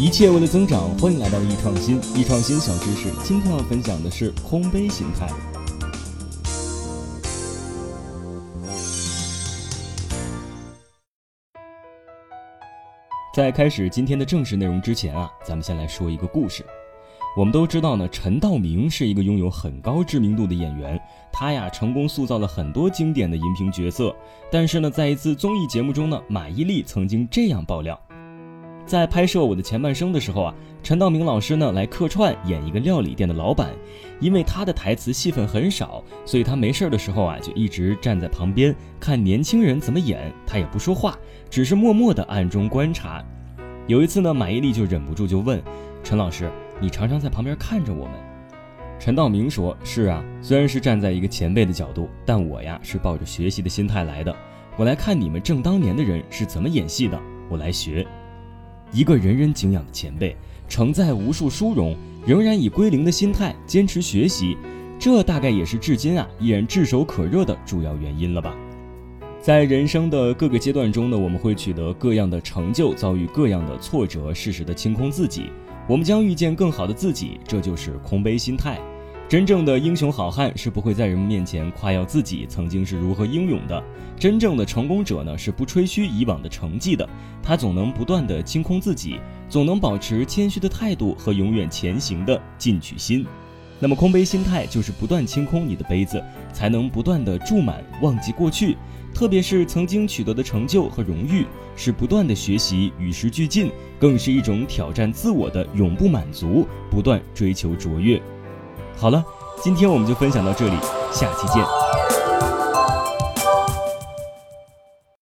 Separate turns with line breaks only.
一切为了增长，欢迎来到易创新。易创新小知识，今天要分享的是空杯心态。在开始今天的正式内容之前啊，咱们先来说一个故事。我们都知道呢，陈道明是一个拥有很高知名度的演员，他呀成功塑造了很多经典的荧屏角色。但是呢，在一次综艺节目中呢，马伊琍曾经这样爆料：在拍摄《我的前半生》的时候啊，陈道明老师呢来客串演一个料理店的老板，因为他的台词戏份很少，所以他没事的时候啊就一直站在旁边看年轻人怎么演，他也不说话，只是默默的暗中观察。有一次呢，马伊琍就忍不住就问陈老师。你常常在旁边看着我们，陈道明说：“是啊，虽然是站在一个前辈的角度，但我呀是抱着学习的心态来的。我来看你们正当年的人是怎么演戏的，我来学。一个人人敬仰的前辈，承载无数殊荣，仍然以归零的心态坚持学习，这大概也是至今啊依然炙手可热的主要原因了吧。在人生的各个阶段中呢，我们会取得各样的成就，遭遇各样的挫折，适时的清空自己。”我们将遇见更好的自己，这就是空杯心态。真正的英雄好汉是不会在人们面前夸耀自己曾经是如何英勇的。真正的成功者呢，是不吹嘘以往的成绩的。他总能不断的清空自己，总能保持谦虚的态度和永远前行的进取心。那么，空杯心态就是不断清空你的杯子，才能不断的注满，忘记过去。特别是曾经取得的成就和荣誉，是不断的学习与时俱进，更是一种挑战自我的永不满足，不断追求卓越。好了，今天我们就分享到这里，下期见。